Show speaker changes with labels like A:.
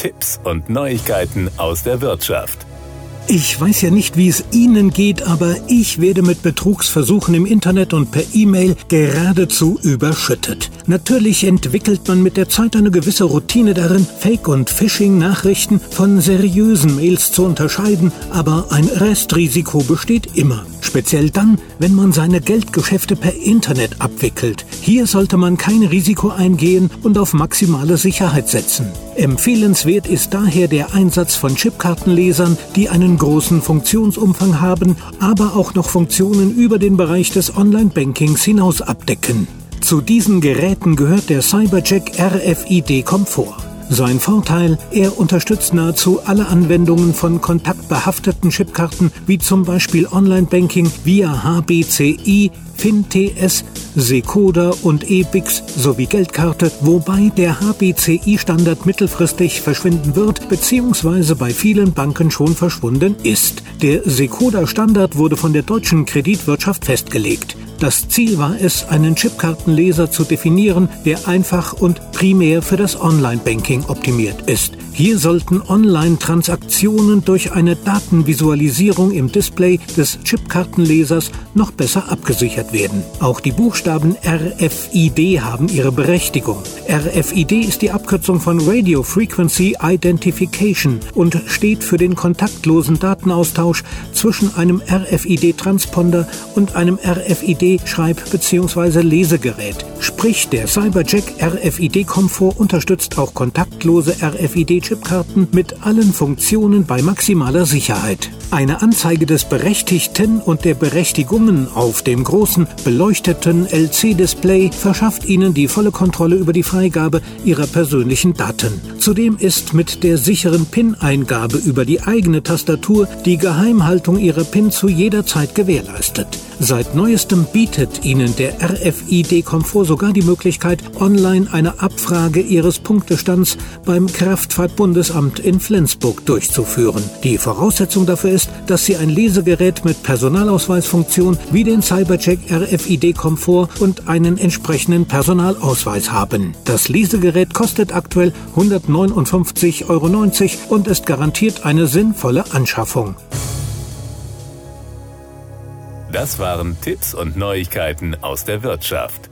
A: Tipps und Neuigkeiten aus der Wirtschaft.
B: Ich weiß ja nicht, wie es Ihnen geht, aber ich werde mit Betrugsversuchen im Internet und per E-Mail geradezu überschüttet. Natürlich entwickelt man mit der Zeit eine gewisse Routine darin, Fake- und Phishing-Nachrichten von seriösen Mails zu unterscheiden, aber ein Restrisiko besteht immer. Speziell dann, wenn man seine Geldgeschäfte per Internet abwickelt. Hier sollte man kein Risiko eingehen und auf maximale Sicherheit setzen. Empfehlenswert ist daher der Einsatz von Chipkartenlesern, die einen großen Funktionsumfang haben, aber auch noch Funktionen über den Bereich des Online-Bankings hinaus abdecken. Zu diesen Geräten gehört der Cybercheck RFID Komfort. Sein Vorteil, er unterstützt nahezu alle Anwendungen von kontaktbehafteten Chipkarten wie zum Beispiel Online-Banking via HBCI, FinTS, Secoda und EBIX sowie Geldkarte, wobei der HBCI-Standard mittelfristig verschwinden wird bzw. bei vielen Banken schon verschwunden ist. Der Secoda-Standard wurde von der deutschen Kreditwirtschaft festgelegt. Das Ziel war es, einen Chipkartenleser zu definieren, der einfach und primär für das Online-Banking optimiert ist. Hier sollten Online-Transaktionen durch eine Datenvisualisierung im Display des Chipkartenlesers noch besser abgesichert werden. Auch die Buchstaben RFID haben ihre Berechtigung. RFID ist die Abkürzung von Radio Frequency Identification und steht für den kontaktlosen Datenaustausch zwischen einem RFID-Transponder und einem RFID-Schreib- bzw. Lesegerät. Sprich, der CyberJack RFID-Komfort unterstützt auch kontaktlose RFID-Chipkarten mit allen Funktionen bei maximaler Sicherheit. Eine Anzeige des Berechtigten und der Berechtigungen auf dem großen beleuchteten LC-Display verschafft Ihnen die volle Kontrolle über die Freigabe Ihrer persönlichen Daten. Zudem ist mit der sicheren PIN-Eingabe über die eigene Tastatur die Geheimhaltung Ihrer PIN zu jeder Zeit gewährleistet. Seit neuestem bietet Ihnen der RFID-Komfort sogar die Möglichkeit, online eine Abfrage Ihres Punktestands beim Kraftfahrtbundesamt in Flensburg durchzuführen. Die Voraussetzung dafür ist, dass Sie ein Lesegerät mit Personalausweisfunktion wie den Cybercheck RFID-Komfort und einen entsprechenden Personalausweis haben. Das Lesegerät kostet aktuell 159,90 Euro und ist garantiert eine sinnvolle Anschaffung.
A: Das waren Tipps und Neuigkeiten aus der Wirtschaft.